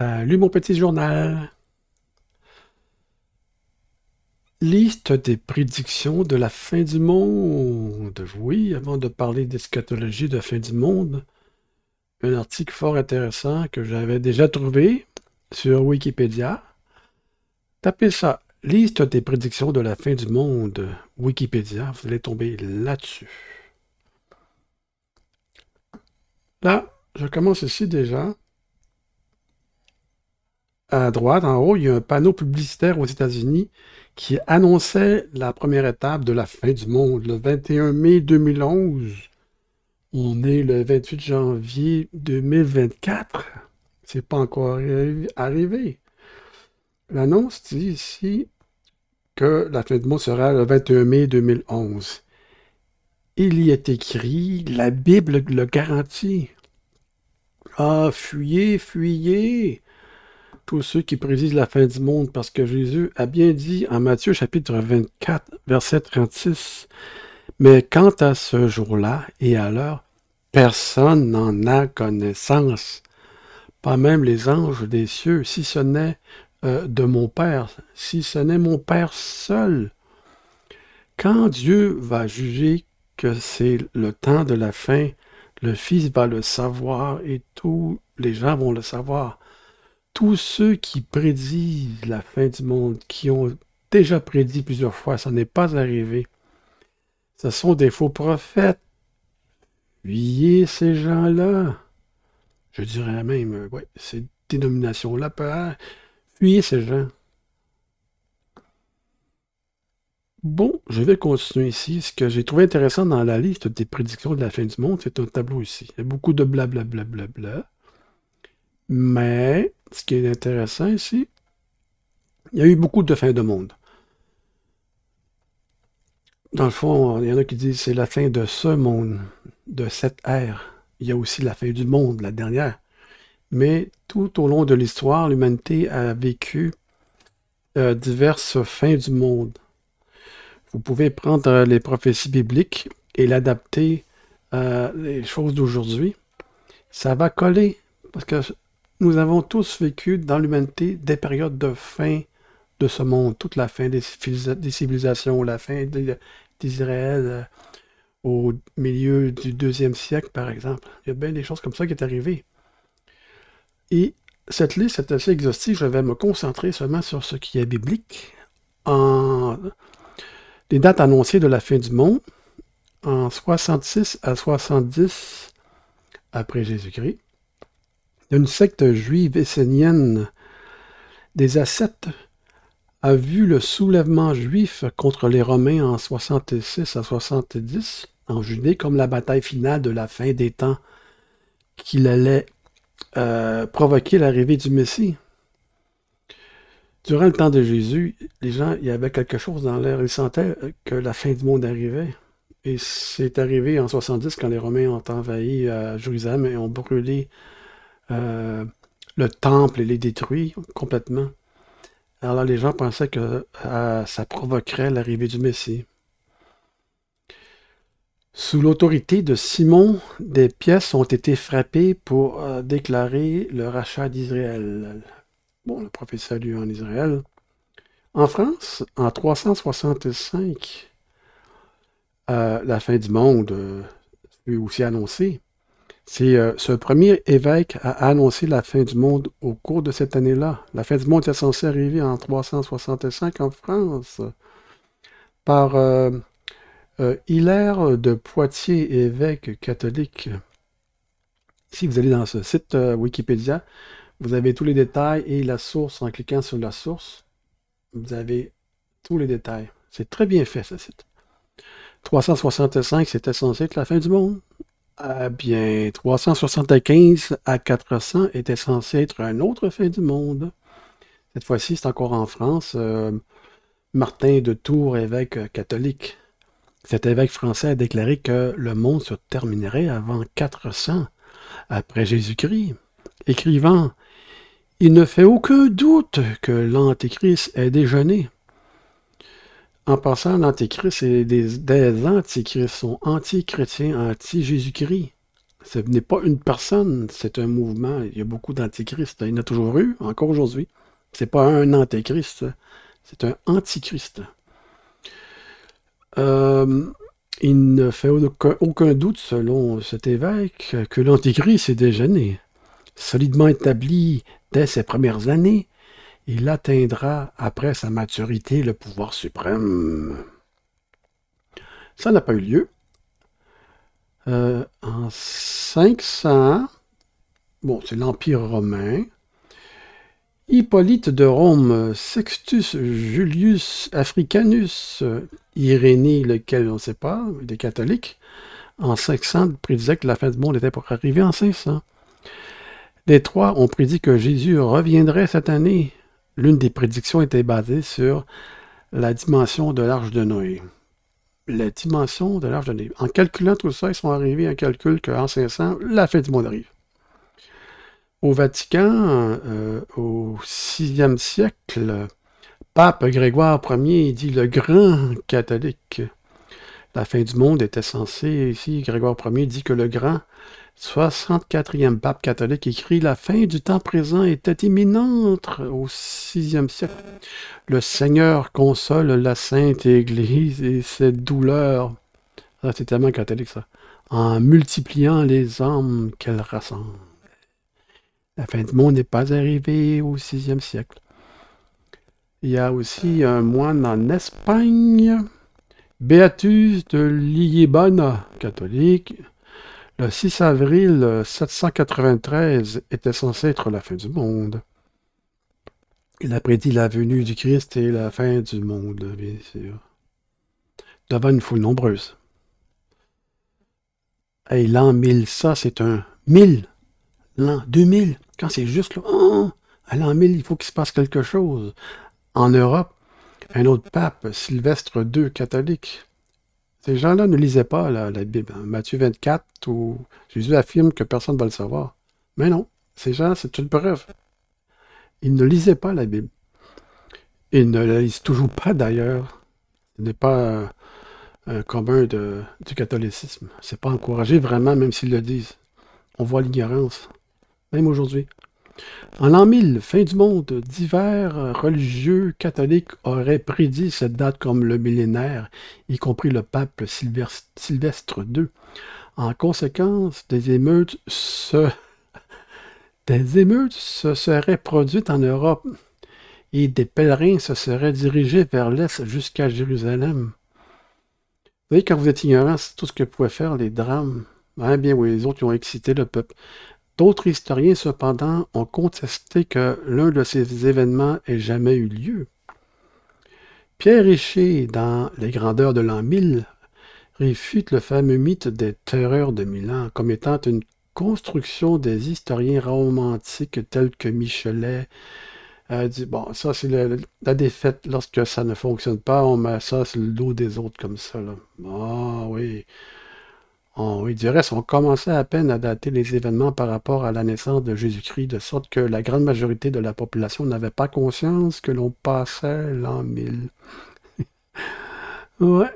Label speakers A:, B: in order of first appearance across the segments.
A: Salut mon petit journal. Liste des prédictions de la fin du monde. Oui, avant de parler d'eschatologie de fin du monde, un article fort intéressant que j'avais déjà trouvé sur Wikipédia. Tapez ça, liste des prédictions de la fin du monde, Wikipédia, vous allez tomber là-dessus. Là, je commence ici déjà. À droite, en haut, il y a un panneau publicitaire aux États-Unis qui annonçait la première étape de la fin du monde, le 21 mai 2011. On est le 28 janvier 2024. C'est pas encore arrivé. L'annonce dit ici que la fin du monde sera le 21 mai 2011. Il y est écrit, la Bible le garantit. Ah, fuyez, fuyez tous ceux qui prédisent la fin du monde, parce que Jésus a bien dit en Matthieu chapitre 24, verset 36, Mais quant à ce jour-là et à l'heure, personne n'en a connaissance, pas même les anges des cieux, si ce n'est euh, de mon Père, si ce n'est mon Père seul. Quand Dieu va juger que c'est le temps de la fin, le Fils va le savoir et tous les gens vont le savoir tous ceux qui prédisent la fin du monde, qui ont déjà prédit plusieurs fois, ça n'est pas arrivé. Ce sont des faux prophètes. Fuyez ces gens-là. Je dirais même, euh, ouais, ces dénominations-là, fuyez ces gens. Bon, je vais continuer ici. Ce que j'ai trouvé intéressant dans la liste des prédictions de la fin du monde, c'est un tableau ici. Il y a beaucoup de blablabla. Bla, bla, bla, mais, ce qui est intéressant ici, il y a eu beaucoup de fins de monde. Dans le fond, il y en a qui disent c'est la fin de ce monde, de cette ère. Il y a aussi la fin du monde, la dernière. Mais tout au long de l'histoire, l'humanité a vécu euh, diverses fins du monde. Vous pouvez prendre les prophéties bibliques et l'adapter à les choses d'aujourd'hui. Ça va coller. Parce que nous avons tous vécu dans l'humanité des périodes de fin de ce monde, toute la fin des, civilisations, la fin d'Israël euh, au milieu du deuxième siècle, par exemple. Il y a bien des choses comme ça qui est arrivé. Et cette liste est assez exhaustive. Je vais me concentrer seulement sur ce qui est biblique. Les dates annoncées de la fin du monde, en 66 à 70 après Jésus-Christ, d'une secte juive essénienne des ascètes a vu le soulèvement juif contre les Romains en 66 à 70 en Judée comme la bataille finale de la fin des temps qu'il allait euh, provoquer l'arrivée du Messie. Durant le temps de Jésus, les gens, il y avait quelque chose dans l'air. Ils sentaient que la fin du monde arrivait. Et c'est arrivé en 70 quand les Romains ont envahi euh, Jérusalem et ont brûlé euh, le temple et les détruit complètement. Alors les gens pensaient que euh, ça provoquerait l'arrivée du Messie. Sous l'autorité de Simon, des pièces ont été frappées pour euh, déclarer le rachat d'Israël. Bon, le prophète a en Israël. En France, en 365, la fin du monde fut aussi annoncée. C'est euh, ce premier évêque a annoncé la fin du monde au cours de cette année-là. La fin du monde était censée arriver en 365 en France par euh, euh, Hilaire de Poitiers, évêque catholique. Si vous allez dans ce site Wikipédia, vous avez tous les détails et la source en cliquant sur la source. Vous avez tous les détails. C'est très bien fait ce site. 365, c'était censé être la fin du monde. Ah bien, 375 à 400 était censé être un autre fin du monde. Cette fois-ci, c'est encore en France. Euh, Martin de Tours, évêque catholique. Cet évêque français a déclaré que le monde se terminerait avant 400 après Jésus-Christ, écrivant Il ne fait aucun doute que l'Antéchrist ait déjeuné. En passant, l'Antéchrist et des, antichrists sont anti-chrétiens, anti-Jésus-Christ. Ce n'est pas une personne, c'est un mouvement. Il y a beaucoup d'antichrist. Il y en a toujours eu, encore aujourd'hui. C'est pas un antéchrist, c'est un antichrist. Euh, il ne fait aucun, doute, selon cet évêque, que l'antichrist est déjà. Solidement établi dès ses premières années, il atteindra, après sa maturité, le pouvoir suprême. Ça n'a pas eu lieu. Euh, en 500, bon, c'est l'Empire romain, Hippolyte de Rome, Sextus Julius Africanus, Irénée, lequel on ne sait pas, des catholiques, en 500 prédisait que la fin du monde était pour arriver en 500. Les trois ont prédit que Jésus reviendrait cette année. L'une des prédictions était basée sur la dimension de l'arche de Noé la dimension de l'âge de Noé. En calculant tout ça, ils sont arrivés à un calcul qu'en 500, la fin du monde arrive. Au Vatican, euh, au VIe siècle, Pape Grégoire Ier dit le grand catholique. La fin du monde était censée, ici, Grégoire Ier dit que le grand 64e pape catholique écrit La fin du temps présent était imminente au VIe siècle. Le Seigneur console la Sainte Église et ses douleurs. Ah, c'est tellement catholique ça. En multipliant les âmes qu'elle rassemble. La fin du monde n'est pas arrivée au VIe siècle. Il y a aussi un moine en Espagne, Beatus de Liébana, catholique, le 6 avril 793 était censé être la fin du monde. Il a prédit la venue du Christ et la fin du monde, bien sûr. Devant une foule nombreuse. Et l'an 1000, ça, c'est un 1000. L'an 2000, quand c'est juste là, oh, à l'an 1000, il faut qu'il se passe quelque chose. En Europe, un autre pape, Sylvestre II, catholique, ces gens-là ne lisaient pas la, Bible. Hein. Matthieu 24, où Jésus affirme que personne ne va le savoir. Mais non, ces gens, c'est une preuve. Ils ne lisaient pas la Bible. Ils ne la lisent toujours pas d'ailleurs. Ce n'est pas un commun du catholicisme. C'est pas encouragé vraiment, même s'ils le disent. On voit l'ignorance, même aujourd'hui. En l'an 1000, fin du monde, divers religieux catholiques auraient prédit cette date comme le millénaire, y compris le pape Sylvestre II. En conséquence, des émeutes se... des émeutes se seraient produites en Europe et des pèlerins se seraient dirigés vers l'Est jusqu'à Jérusalem. Vous voyez, quand vous êtes ignorant, c'est tout ce que pouvaient faire les drames. Ah bien oui, les autres ont excité le peuple. D'autres historiens, cependant, ont contesté que l'un de ces événements ait jamais eu lieu. Pierre Richer, dans Les grandeurs de l'an 1000, réfute le fameux mythe des terreurs de Milan comme étant une construction des historiens romantiques tels que Michelet a dit bon, ça c'est la défaite lorsque ça ne fonctionne pas, on met ça sur le dos des autres comme ça. Ah oui. On, du reste, on commençait à peine à dater les événements par rapport à la naissance de Jésus-Christ, de sorte que la grande majorité de la population n'avait pas conscience que l'on passait l'an 1000. ouais,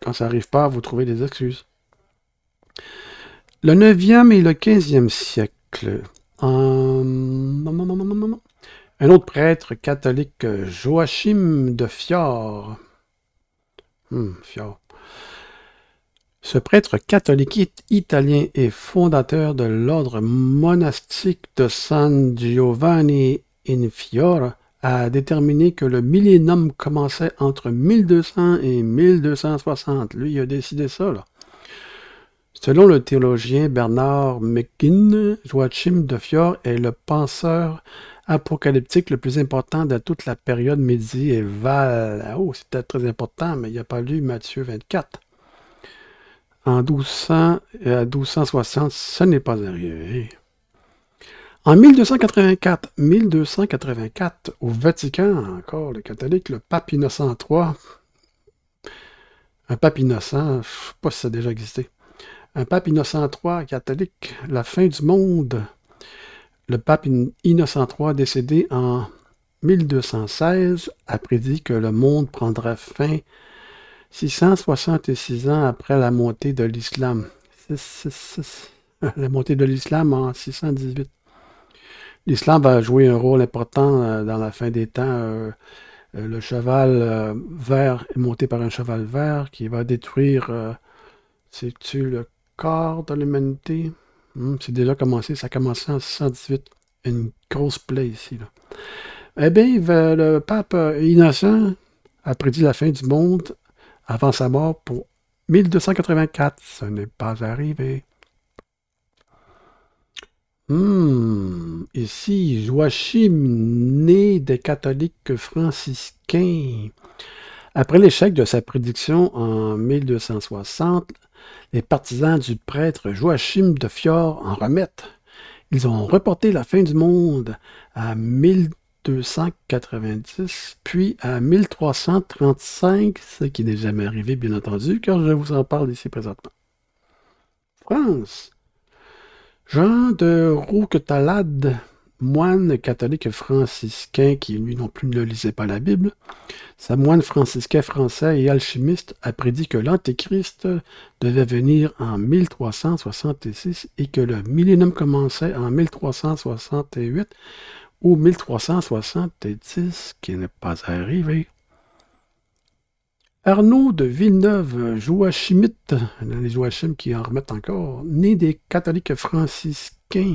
A: Quand ça n'arrive pas, vous trouvez des excuses. Le 9e et le 15e siècle. un autre prêtre catholique, Joachim de Fior. Hmm, Fior ce prêtre catholique italien est fondateur de l'ordre monastique de San Giovanni in Fiora a déterminé que le millénium commençait entre 1200 et 1260. Lui, a décidé ça. Selon le théologien Bernard McGinn, Joachim de Fior est le penseur apocalyptique le plus important de toute la période médiévale. Oh, c'est peut-être très important, mais il n'a pas lu Matthieu 24 en 1200 et à 1260, ce n'est pas arrivé. En 1284, 1284, au Vatican, encore le catholique, le pape Innocent III, un pape innocent, je ne sais pas si ça a déjà existé, un pape Innocent III catholique, la fin du monde, le pape Innocent III décédé en 1216 a prédit que le monde prendrait fin 666 ans après la montée de l'islam. la montée de l'islam en 618. L'islam va jouer un rôle important euh, dans la fin des temps. Euh, euh, le cheval vert est monté par un cheval vert qui va détruire, c'est-tu le corps de l'humanité? Hmm, c'est déjà commencé, ça a commencé en 618. Une grosse plaie ici. Là. Eh bien, le pape innocent a prédit la fin du monde avant sa mort pour 1284. Ce n'est pas arrivé. Hmm, ici, Joachim, né des catholiques franciscains. Après l'échec de sa prédiction en 1260, les partisans du prêtre Joachim de Fior en remettent. Ils ont reporté la fin du monde à 1290, puis à 1335, ce qui n'est jamais arrivé, bien entendu, car je vous en parle ici présentement. France. Jean de Rouquetalade, moine catholique franciscain qui, lui non plus, ne lisait pas la Bible, sa moine franciscain français et alchimiste a prédit que l'Antéchrist devait venir en 1366 et que le millénium commençait en 1368 ou 1370, qui n'est pas arrivé. Arnaud de Villeneuve, Joachimite, les Joachim qui en remettent encore, né des catholiques franciscains.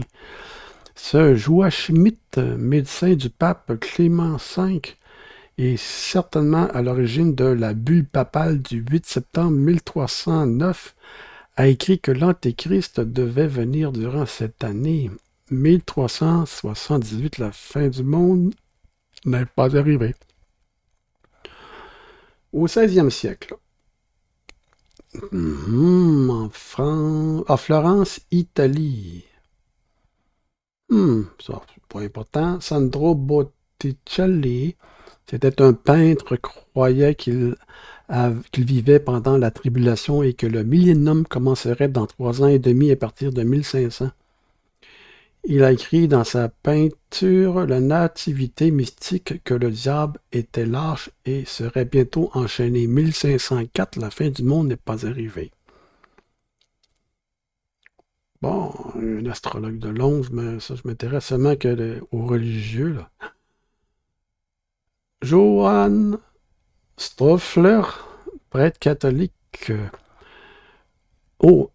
A: Ce Joachimite, médecin du pape Clément V, est certainement à l'origine de la bulle papale du 8 septembre 1309, a écrit que l'Antéchrist devait venir durant cette année 1378, la fin du monde n'est pas arrivée au 16e siècle. Hmm, en France, à Florence, Italie. Hmm, ça, pas important. Sandro Botticelli, c'était un peintre, croyait qu'il vivait pendant la tribulation et que le millénium commencerait dans trois ans et demi à partir de 1500. Il a écrit dans sa peinture La nativité mystique que le diable était lâche et serait bientôt enchaîné. 1504, la fin du monde n'est pas arrivée. Bon, un astrologue de Londres, mais ça, je m'intéresse seulement aux religieux. Là. Johann Stoffler, prêtre catholique. Oh,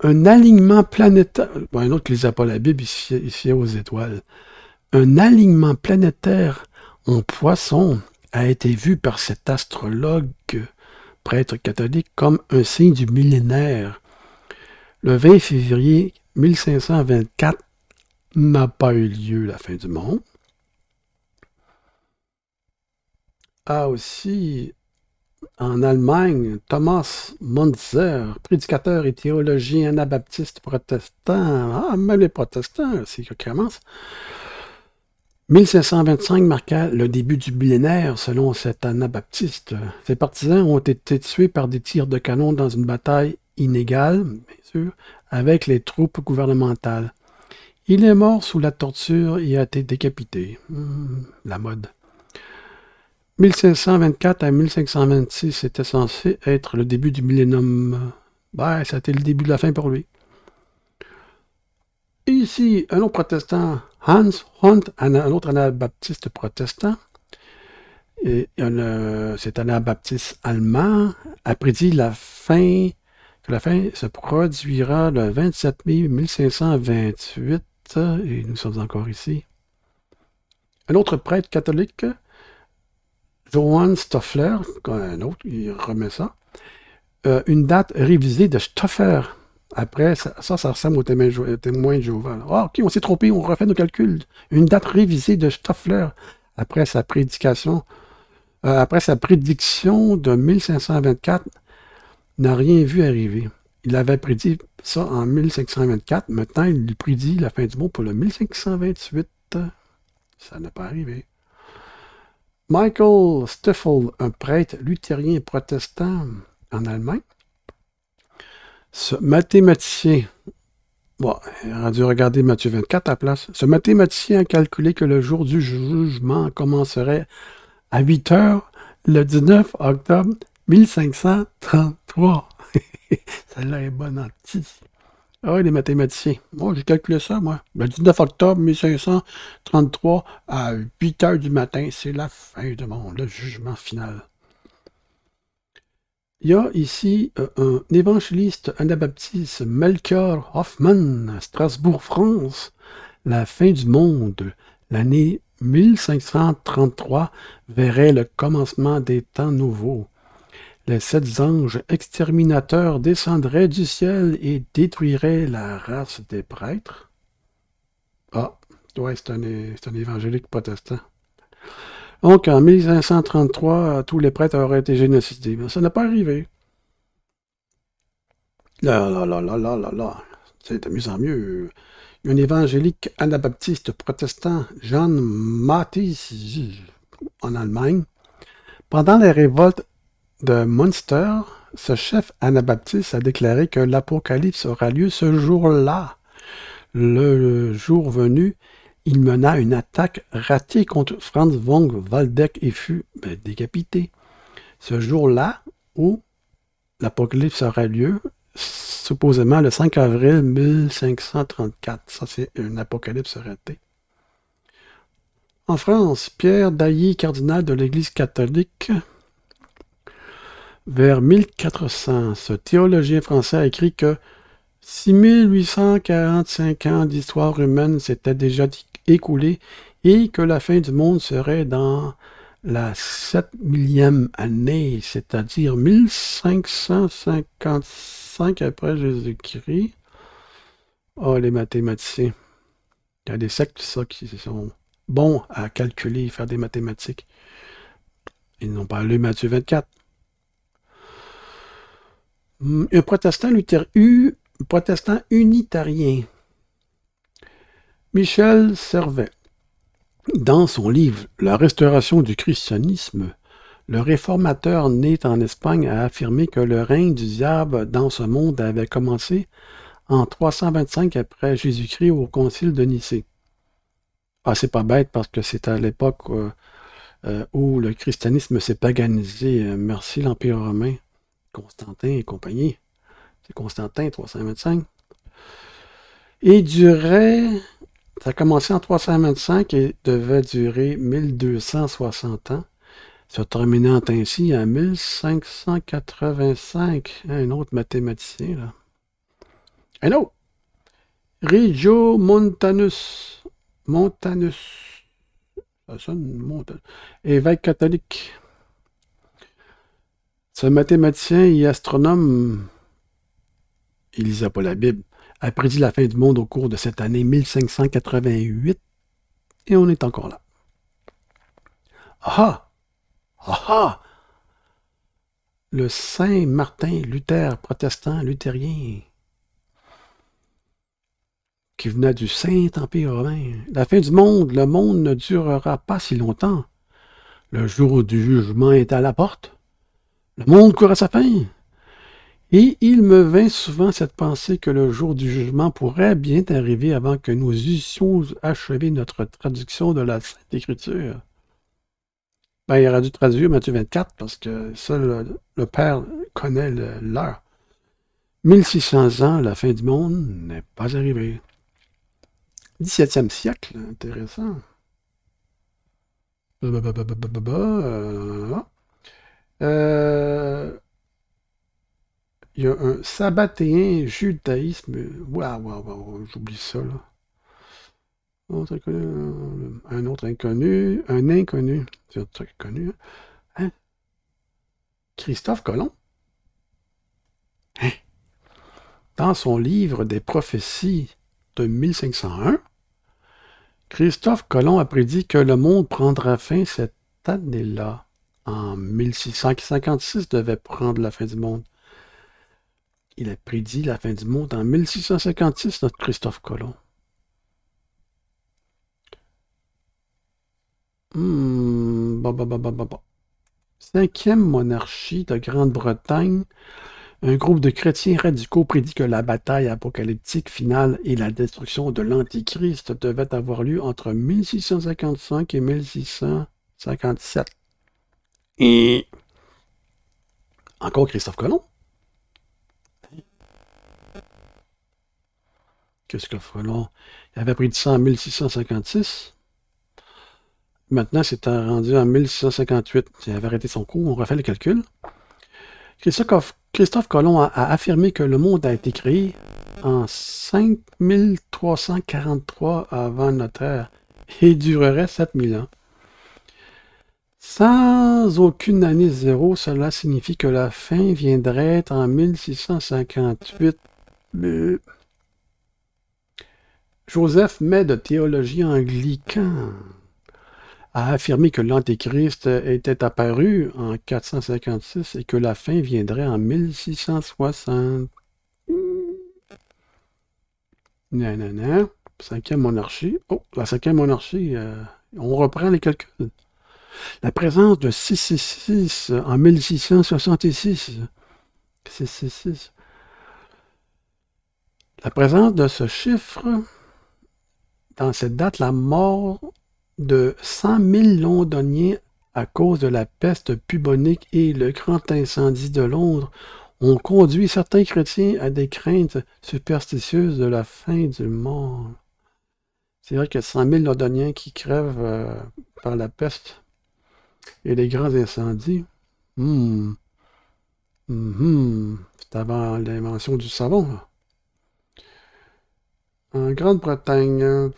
A: un alignement planétaire. un autre qui lisait pas la Bible, ici aux étoiles. Un alignement planétaire en poisson a été vu par cet astrologue, prêtre catholique, comme un signe du millénaire. Le 20 février 1524 n'a pas eu lieu la fin du monde. A aussi en Allemagne, Thomas Munzer, prédicateur et théologien anabaptiste protestant. Ah, mais les protestants, c'est que commence. 1525 marqua le début du millénaire, selon cet anabaptiste. Ses partisans ont été tués par des tirs de canon dans une bataille inégale, bien sûr, avec les troupes gouvernementales. Il est mort sous la torture et a été décapité. Hmm, la mode. 1524 à 1526, c'était censé être le début du millénium. Ben, c'était le début de la fin pour lui. Et ici, un autre protestant, Hans Hunt, un, autre anabaptiste protestant, c'est un anabaptiste allemand, a prédit la fin, que la fin se produira le 27 mai 1528, et nous sommes encore ici. Un autre prêtre catholique, Johann Stoffler, un autre, il remet ça. Euh, une date révisée de Stoffer. Après, ça, ça, ressemble au témoin, de Jéhovah. Ah, ok, on s'est trompé, on refait nos calculs. Une date révisée de Stoffler après sa prédication, euh, après sa prédiction de 1524, n'a rien vu arriver. Il avait prédit ça en 1524. Maintenant, il prédit la fin du monde pour le 1528. Ça n'a pas arrivé. Michael Stiffel, un prêtre luthérien protestant en Allemagne. Ce mathématicien, bon, il a dû regarder Matthieu 24 à la place. Ce mathématicien a calculé que le jour du jugement commencerait à 8 heures le 19 octobre 1533. Celle-là est bonne en Ah, les mathématiciens. Moi, j'ai calculé ça, moi. Le 19 octobre 1533, à 8 heures du matin, c'est la fin du monde, le jugement final. Il y a ici euh, un évangéliste anabaptiste, Melchior Hoffman, Strasbourg, France. La fin du monde, l'année 1533, verrait le commencement des temps nouveaux. Les sept anges exterminateurs descendraient du ciel et détruiraient la race des prêtres. Ah, ouais, c'est un, un évangélique protestant. Donc, en 1533, tous les prêtres auraient été génocidés. Mais ça n'a pas arrivé. Là, là, là, là, là, là, là. C'est de mieux en mieux. Un évangélique anabaptiste protestant, Jean Mathis, en Allemagne, pendant les révoltes de Munster, ce chef anabaptiste a déclaré que l'Apocalypse aura lieu ce jour-là. Le jour venu, il mena une attaque ratée contre Franz von Waldeck et fut ben, décapité. Ce jour-là, où l'Apocalypse aura lieu, supposément le 5 avril 1534. Ça, c'est un apocalypse raté. En France, Pierre Dailly, cardinal de l'Église catholique, vers 1400, ce théologien français a écrit que 6845 ans d'histoire humaine s'étaient déjà écoulés et que la fin du monde serait dans la 7 millième année, c'est-à-dire 1555 après Jésus-Christ. Oh, les mathématiciens. Il y a des sectes, ça, qui sont bons à calculer, faire des mathématiques. Ils n'ont pas lu Matthieu 24. Hmm, un protestant, un protestant unitarien, Michel Servet, dans son livre La restauration du christianisme, le réformateur né en Espagne a affirmé que le règne du diable dans ce monde avait commencé en 325 après Jésus-Christ au concile de Nicée. Ah, c'est pas bête parce que c'est à l'époque euh, euh, où le christianisme s'est paganisé. Euh, merci l'Empire romain. Constantin et compagnie. C'est Constantin, 325. Et durait, ça a commencé en 325 et devait durer 1260 ans, se terminant ainsi en 1585. Un autre mathématicien, là. Un autre. Rigio Montanus. Montanus. Ça sonne Montanus. Évêque catholique. Ce mathématicien et astronome, il lisait pas la Bible, a prédit la fin du monde au cours de cette année 1588 et on est encore là. Ah ah ah Le Saint Martin Luther, protestant luthérien, qui venait du Saint-Empire romain. La fin du monde, le monde ne durera pas si longtemps. Le jour du jugement est à la porte. Le monde court à sa fin. Et il me vint souvent cette pensée que le jour du jugement pourrait bien arriver avant que nous eussions achevé notre traduction de la Sainte Écriture. Ben, il aurait dû traduire Matthieu 24 parce que ça, le, Père connaît l'heure. 1600 ans, la fin du monde n'est pas arrivée. 17e siècle, intéressant. Euh, il y a un sabbatéen judaïsme. Waouh, waouh, waouh, j'oublie ça, là. un autre inconnu, un inconnu, c'est un truc connu. Hein? hein? Christophe Colomb? Hein? Dans son livre des prophéties de 1501, Christophe Colomb a prédit que le monde prendra fin cette année-là en 1656 devait prendre la fin du monde. Il a prédit la fin du monde en 1656, notre Christophe Colomb. Hmm, Cinquième monarchie de Grande-Bretagne, un groupe de chrétiens radicaux prédit que la bataille apocalyptique finale et la destruction de l'Antichrist devaient avoir lieu entre 1655 et 1657. Et encore Christophe Colomb. Christophe Colomb, il avait pris ça en 1656. Maintenant, c'est rendu en 1658. Il avait arrêté son cours. On refait le calcul. Christophe, Christophe Colomb a, affirmé que le monde a été créé en 5343 avant notre ère et durerait 7000 ans. Sans aucune année zéro, cela signifie que la fin viendrait en 1658. Joseph May de théologie anglican a affirmé que l'Antéchrist était apparu en 456 et que la fin viendrait en 1660. Nanana. Cinquième monarchie. Oh, la cinquième monarchie, euh, on reprend les calculs. La présence de 666 en 1666. 666. La présence de ce chiffre dans cette date la mort de 100 000 londoniens à cause de la peste bubonique et le grand incendie de Londres ont conduit certains chrétiens à des craintes superstitieuses de la fin du monde. C'est vrai a 100 000 londoniens qui crèvent euh, par la peste et les grands incendies. Hmm. Hmm. C'est avant l'invention du savon. En Grande-Bretagne,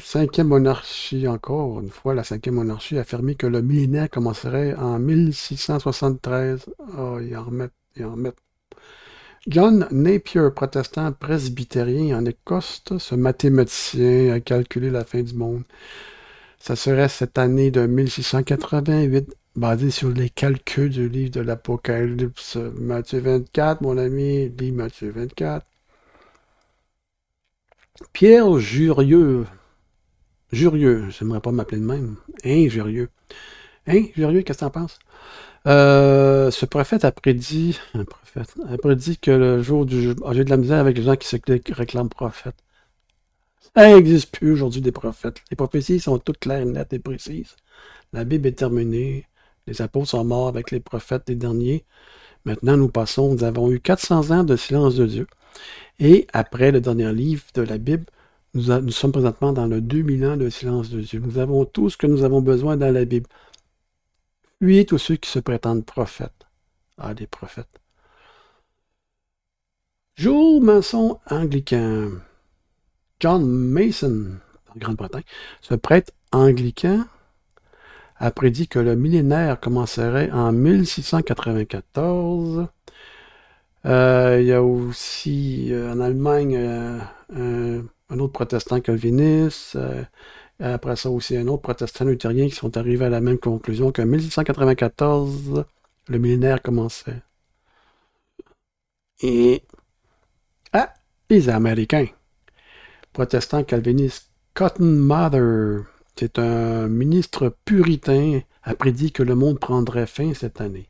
A: cinquième monarchie encore, une fois, la cinquième monarchie a affirmé que le millénaire commencerait en 1673. Oh, ils en remettent, ils en remettent. John Napier, protestant presbytérien en Écosse, ce mathématicien a calculé la fin du monde. Ça serait cette année de 1688, basé sur les calculs du livre de l'Apocalypse. Matthieu 24, mon ami, lit Matthieu 24. Pierre Jurieux. Jurieux, j'aimerais pas m'appeler de même. Hein, Jurieux. Hein, Jurieux, qu'est-ce que t'en penses? Euh, ce prophète a prédit, prophète, a prédit que le jour du ah, j'ai de la misère avec les gens qui se réclament prophètes. Ça n'existe plus aujourd'hui des prophètes. Les prophéties sont toutes claires, nettes et précises. La Bible est terminée. Les apôtres sont morts avec les prophètes des derniers. Maintenant, nous passons, nous avons eu 400 ans de silence de Dieu. Et après le dernier livre de la Bible, nous, sommes présentement dans le 2000 ans de silence de Dieu. Nous avons tout ce que nous avons besoin dans la Bible. Fuyez tous ceux qui se prétendent prophètes. Ah, des prophètes. Jour maçon anglican. John Mason, en Grande-Bretagne, ce prêtre anglican a prédit que le millénaire commencerait en 1694 euh, il y a aussi euh, en Allemagne euh, un, autre protestant calviniste. après ça aussi un autre protestant luthérien qui sont arrivés à la même conclusion qu'en 1694, le millénaire commençait. Et ah, les Américains. Protestant calviniste Cotton Mather, c'est un ministre puritain, a prédit que le monde prendrait fin cette année.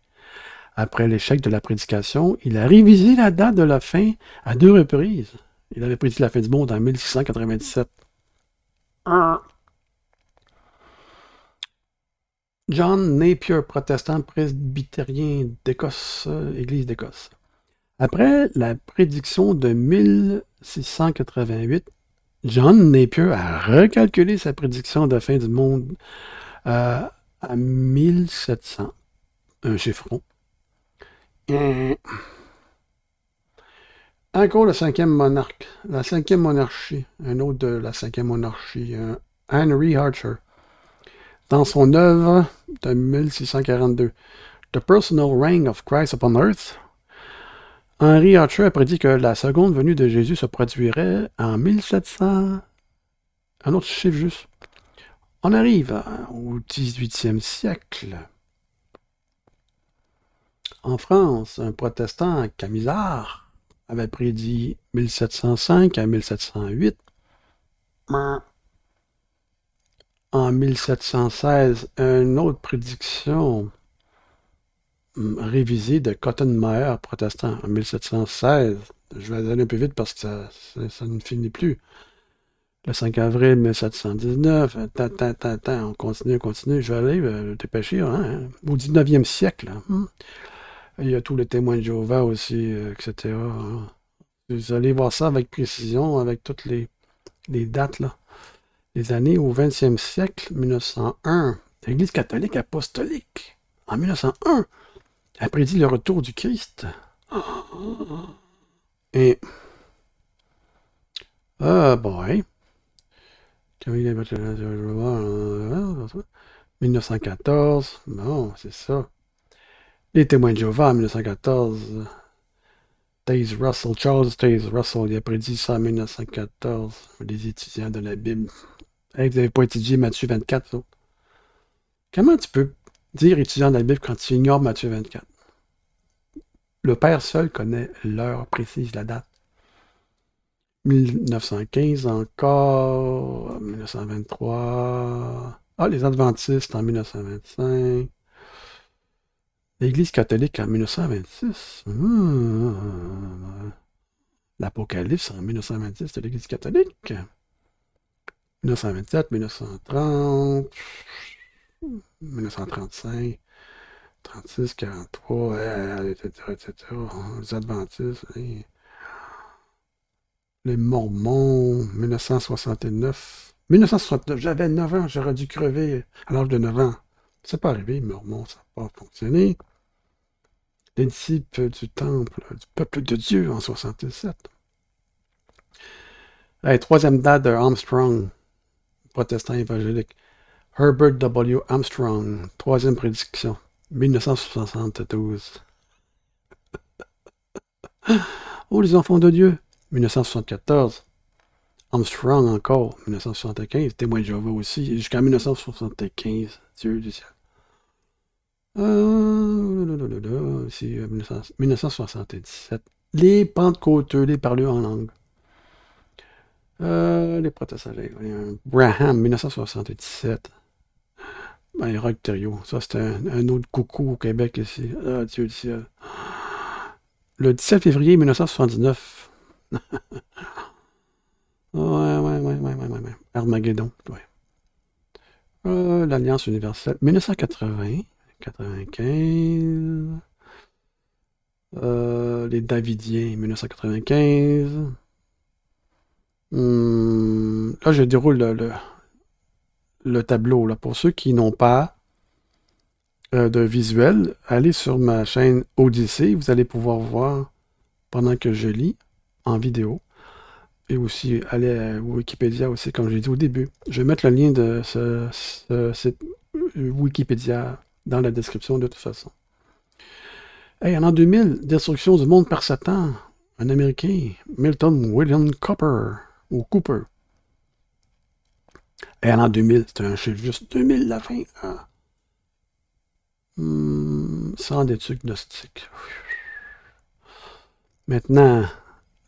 A: Après l'échec de la prédication, il a révisé la date de la fin à deux reprises. Il avait prédit la fin du monde en 1697. John Napier, protestant presbytérien d'Écosse, Église d'Écosse. Après la prédiction de 1688, John Napier a recalculé sa prédiction de fin du monde euh, à 1700, un chiffron. Euh, encore le cinquième monarque, la cinquième monarchie, un autre de la cinquième monarchie, Henry Archer, dans son œuvre de 1642, The Personal Reign of Christ upon Earth, Henry Archer a prédit que la seconde venue de Jésus se produirait en 1700. Un autre chiffre juste. On arrive au 18e siècle. En France, un protestant, Camisard, avait prédit 1705 à 1708. En 1716, une autre prédiction hum, révisée de Cotton protestant, en 1716. Je vais aller un peu vite parce que ça, ne finit plus. Le 5 avril 1719, on continue, on continue, je vais aller euh, dépêcher, hein, au 19e siècle. Hum. Il y a tous les témoins de Jéhovah aussi, euh, etc. Hein. Vous allez voir ça avec précision, avec toutes les, les dates, là. Les années au 20e siècle, 1901. L'Église catholique apostolique, en 1901, a prédit le retour du Christ. Et. Ah, boy. 1914, bon, c'est ça. Les témoins de Jéhovah en 1914. Taze Russell, Charles Taze Russell, il a prédit ça en 1914. Les étudiants de la Bible. vous n'avez pas étudié Matthieu 24, Comment tu peux dire étudiant de la Bible quand tu ignores Matthieu 24? Le Père seul connaît l'heure précise, la date. 1915 encore, 1923. Ah, les Adventistes en 1925. L'Église catholique en 1926. Hmm. L'Apocalypse en 1926 de l'Église catholique. 1927, 1930, 1935, 36, 43, etc., etc. Les Adventistes. Les Mormons, 1969. 1969, j'avais 9 ans, j'aurais dû crever à l'âge de 9 ans. C'est pas arrivé, Mormons, ça n'a pas fonctionné. Les disciples du temple, du peuple de Dieu en 67. troisième date de Armstrong, protestant évangélique. Herbert W. Armstrong, troisième prédiction, 1972. oh, les enfants de Dieu, 1974. Armstrong encore, 1975. Témoin de Jéhovah aussi, jusqu'en 1975. Dieu du ciel. Euh, ici, 1977. Les pentecôteux, les parleurs en langue. Euh, les protestants, Braham, 1977. Ben, Rock Ça, c'était un, autre coucou au Québec ici. Ah, Dieu du. Le 17 février 1979. ouais, ouais, ouais, ouais, ouais. Armageddon, ouais. Euh, L'Alliance universelle. 1980. 95. Euh, les Davidiens, 1995. Hmm, là, je déroule le, le, tableau. Là. Pour ceux qui n'ont pas euh, de visuel, allez sur ma chaîne Odyssée. Vous allez pouvoir voir pendant que je lis en vidéo. Et aussi, allez à Wikipédia aussi, comme j'ai dit au début. Je vais mettre le lien de ce, ce site Wikipédia dans la description de toute façon. Hey, en l'an 2000, destruction du monde par Satan, un Américain, Milton William Cooper, ou Cooper. Et en l'an 2000, c'était un chiffre juste 2000 la fin. Hein? Hmm, sans études gnostiques. Maintenant,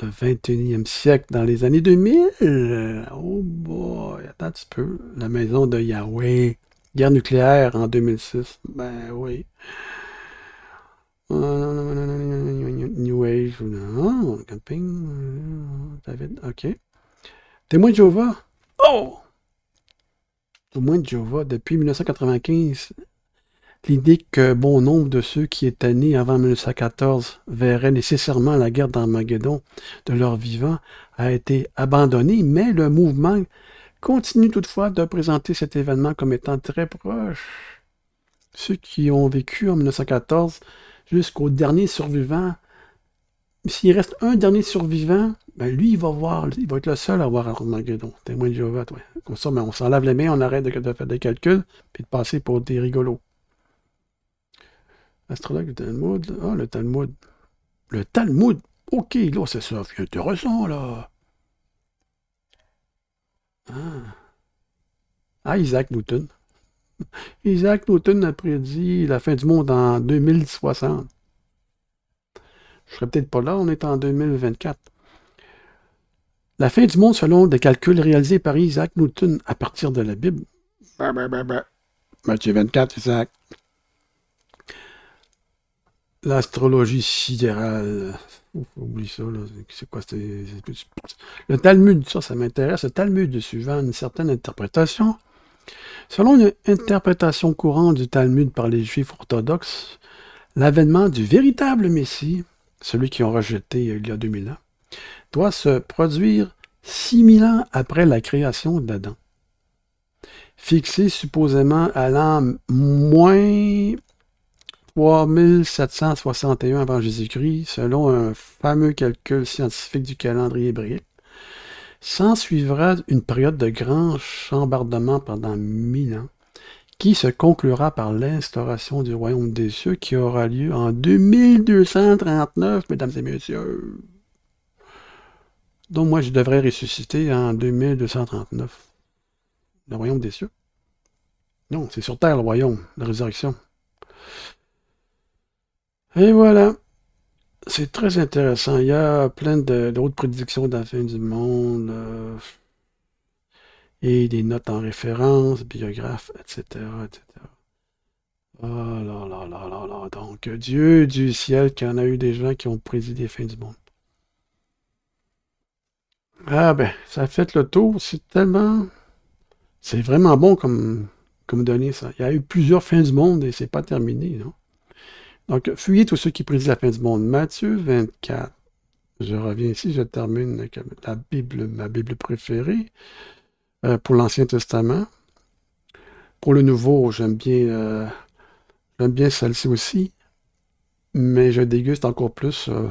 A: le 21e siècle, dans les années 2000, oh boy, attends un petit peu, la maison de Yahweh, Guerre nucléaire en 2006. Ben oui. New Age. Non, camping. David, ok. Témoin de Jéhovah. Oh! Témoin de Jéhovah, depuis 1995, l'idée que bon nombre de ceux qui étaient nés avant 1914 verraient nécessairement la guerre d'Armageddon de leur vivant a été abandonnée, mais le mouvement continue toutefois de présenter cet événement comme étant très proche. Ceux qui ont vécu en 1914 jusqu'au dernier survivant, s'il reste un dernier survivant, ben lui, il va voir, il va être le seul à voir Armageddon. Témoin de Jéhovah, toi. Comme ça, ben on s'en lave les mains, on arrête de, faire des calculs, puis de passer pour des rigolos. Astrologue du Talmud. Ah, le Talmud. Le Talmud. Ok, là, c'est ça. C'est intéressant, là. Ah. ah. Isaac Newton. Isaac Newton a prédit la fin du monde en 2060. Je serais peut-être pas là, on est en 2024. La fin du monde selon des calculs réalisés par Isaac Newton à partir de la Bible. Matthieu 24, Isaac. L'astrologie sidérale. Oublie ça, là. C'est quoi? Le Talmud, ça, ça m'intéresse. Le Talmud, suivant une certaine interprétation, selon une interprétation courante du Talmud par les Juifs orthodoxes, l'avènement du véritable Messie, celui qu'ils ont rejeté il y a 2000 ans, doit se produire 6000 ans après la création d'Adam. Fixé supposément à l'an moins 3761 avant Jésus-Christ, selon un fameux calcul scientifique du calendrier hébraïque, s'ensuivra une période de grand chambardement pendant mille ans, qui se conclura par l'instauration du royaume des cieux qui aura lieu en 2239, mesdames et messieurs. Donc moi, je devrais ressusciter en 2239. Le royaume des cieux? Non, c'est sur terre le royaume, la résurrection. Et voilà. C'est très intéressant. Il y a plein d'autres prédictions de la fin du monde. Euh, et des notes en référence, biographes, etc., etc. Oh là là là là là. Donc, Dieu du ciel, qu'il y en a eu des gens qui ont prédit les fins du monde. Ah ben, ça fait le tour. C'est tellement... C'est vraiment bon comme, comme ça. Il y a eu plusieurs fins du monde et c'est pas terminé, non? Donc, fuyez tous ceux qui prédisent la fin du monde. Matthieu 24. Je reviens ici, je termine avec la Bible, ma Bible préférée euh, pour l'Ancien Testament. Pour le Nouveau, j'aime bien, euh, bien celle-ci aussi, mais je déguste encore plus euh,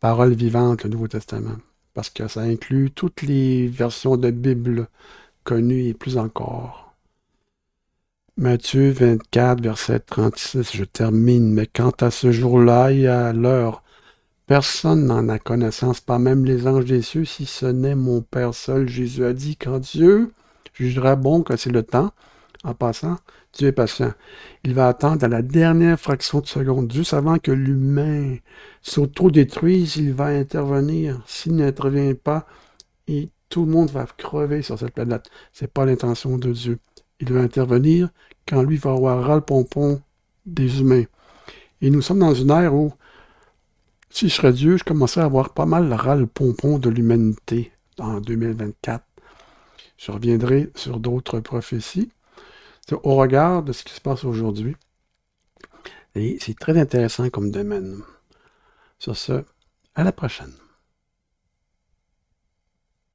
A: Parole vivante, le Nouveau Testament, parce que ça inclut toutes les versions de Bible connues et plus encore. Matthieu 24, verset 36, je termine. Mais quant à ce jour-là et à l'heure, personne n'en a connaissance, pas même les anges des cieux, si ce n'est mon Père seul. Jésus a dit, quand Dieu jugera bon que c'est le temps, en passant, Dieu est patient. Il va attendre à la dernière fraction de seconde, juste avant que l'humain s'auto-détruise, il va intervenir. S'il n'intervient pas, et tout le monde va crever sur cette planète. C'est pas l'intention de Dieu. Il va intervenir quand lui va avoir ras le pompon des humains. Et nous sommes dans une ère où, si je serais Dieu, je commencerais à avoir pas mal ras le pompon de l'humanité en 2024. Je reviendrai sur d'autres prophéties au regard de ce qui se passe aujourd'hui. Et c'est très intéressant comme domaine. Sur ce, à la prochaine.